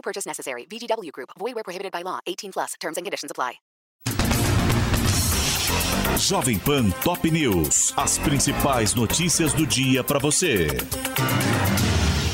No purchase necessary. VGW Group. Void where prohibited by law. 18 plus. Terms and conditions apply. Jovem Pan Top News. As principais notícias do dia para você.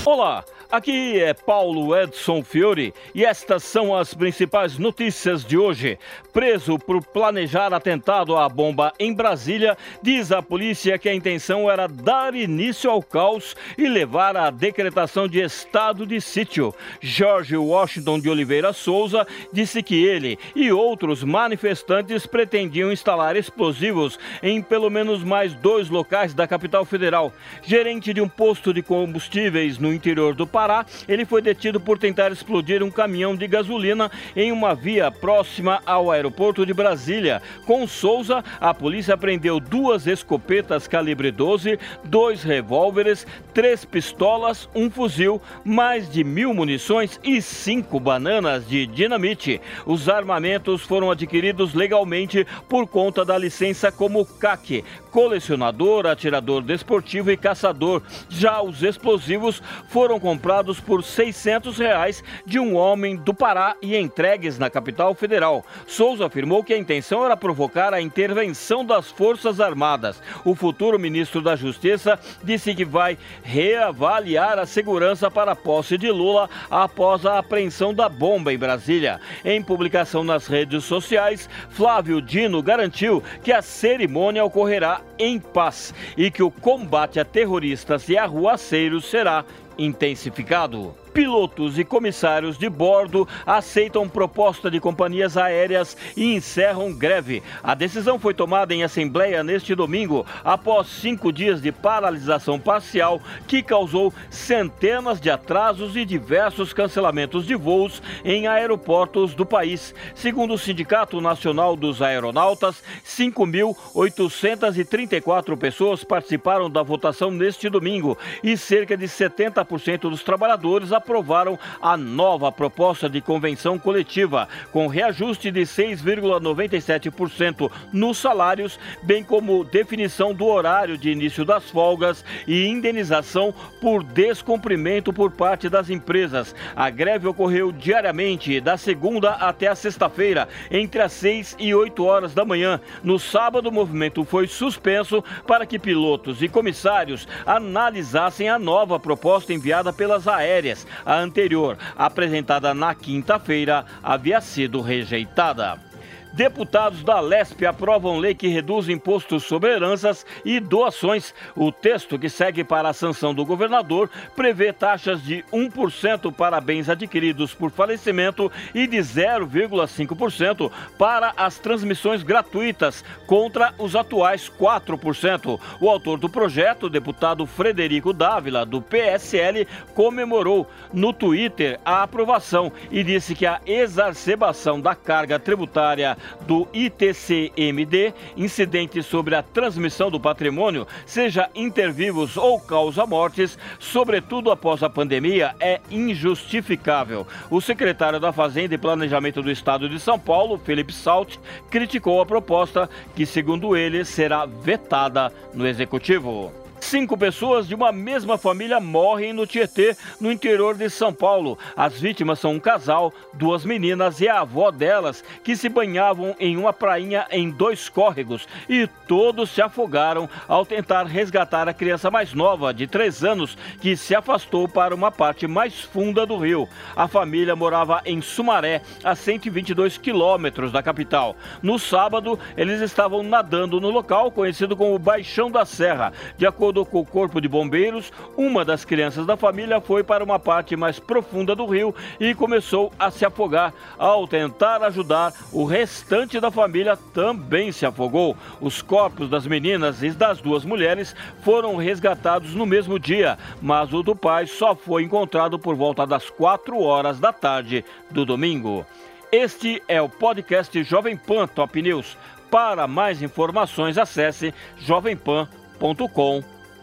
Olá, aqui é Paulo Edson Fiore e estas são as principais notícias de hoje. Preso por planejar atentado à bomba em Brasília, diz a polícia que a intenção era dar início ao caos e levar à decretação de estado de sítio. Jorge Washington de Oliveira Souza disse que ele e outros manifestantes pretendiam instalar explosivos em pelo menos mais dois locais da capital federal. Gerente de um posto de combustíveis no interior do Pará, ele foi detido por tentar explodir um caminhão de gasolina em uma via próxima ao aeroporto de Brasília. Com Souza, a polícia prendeu duas escopetas calibre 12, dois revólveres, três pistolas, um fuzil, mais de mil munições e cinco bananas de dinamite. Os armamentos foram adquiridos legalmente por conta da licença como CAC, colecionador, atirador desportivo e caçador. Já os explosivos foram comprados por 600 reais de um homem do Pará e entregues na capital federal. Souza afirmou que a intenção era provocar a intervenção das Forças Armadas. O futuro ministro da Justiça disse que vai reavaliar a segurança para a posse de Lula após a apreensão da bomba em Brasília. Em publicação nas redes sociais, Flávio Dino garantiu que a cerimônia ocorrerá em paz e que o combate a terroristas e arruaceiros será intensificado. Pilotos e comissários de bordo aceitam proposta de companhias aéreas e encerram greve. A decisão foi tomada em assembleia neste domingo, após cinco dias de paralisação parcial que causou centenas de atrasos e diversos cancelamentos de voos em aeroportos do país. Segundo o Sindicato Nacional dos Aeronautas, 5.834 pessoas participaram da votação neste domingo e cerca de 70% dos trabalhadores aprovaram a nova proposta de convenção coletiva, com reajuste de 6,97% nos salários, bem como definição do horário de início das folgas e indenização por descumprimento por parte das empresas. A greve ocorreu diariamente, da segunda até a sexta-feira, entre as 6 e 8 horas da manhã. No sábado, o movimento foi suspenso para que pilotos e comissários analisassem a nova proposta enviada pelas aéreas. A anterior, apresentada na quinta-feira, havia sido rejeitada. Deputados da Lesp aprovam lei que reduz impostos sobre heranças e doações. O texto que segue para a sanção do governador prevê taxas de 1% para bens adquiridos por falecimento e de 0,5% para as transmissões gratuitas, contra os atuais 4%. O autor do projeto, deputado Frederico Dávila, do PSL, comemorou no Twitter a aprovação e disse que a exacerbação da carga tributária do ITCMD, incidente sobre a transmissão do patrimônio, seja intervivos ou causa-mortes, sobretudo após a pandemia, é injustificável. O secretário da Fazenda e Planejamento do Estado de São Paulo, Felipe Salt, criticou a proposta, que, segundo ele, será vetada no Executivo. Cinco pessoas de uma mesma família morrem no Tietê, no interior de São Paulo. As vítimas são um casal, duas meninas e a avó delas, que se banhavam em uma prainha em dois córregos e todos se afogaram ao tentar resgatar a criança mais nova, de três anos, que se afastou para uma parte mais funda do rio. A família morava em Sumaré, a 122 quilômetros da capital. No sábado, eles estavam nadando no local conhecido como Baixão da Serra. De acordo acordo com o Corpo de Bombeiros, uma das crianças da família foi para uma parte mais profunda do rio e começou a se afogar. Ao tentar ajudar, o restante da família também se afogou. Os corpos das meninas e das duas mulheres foram resgatados no mesmo dia, mas o do pai só foi encontrado por volta das 4 horas da tarde do domingo. Este é o podcast Jovem Pan Top News. Para mais informações, acesse jovempan.com.br.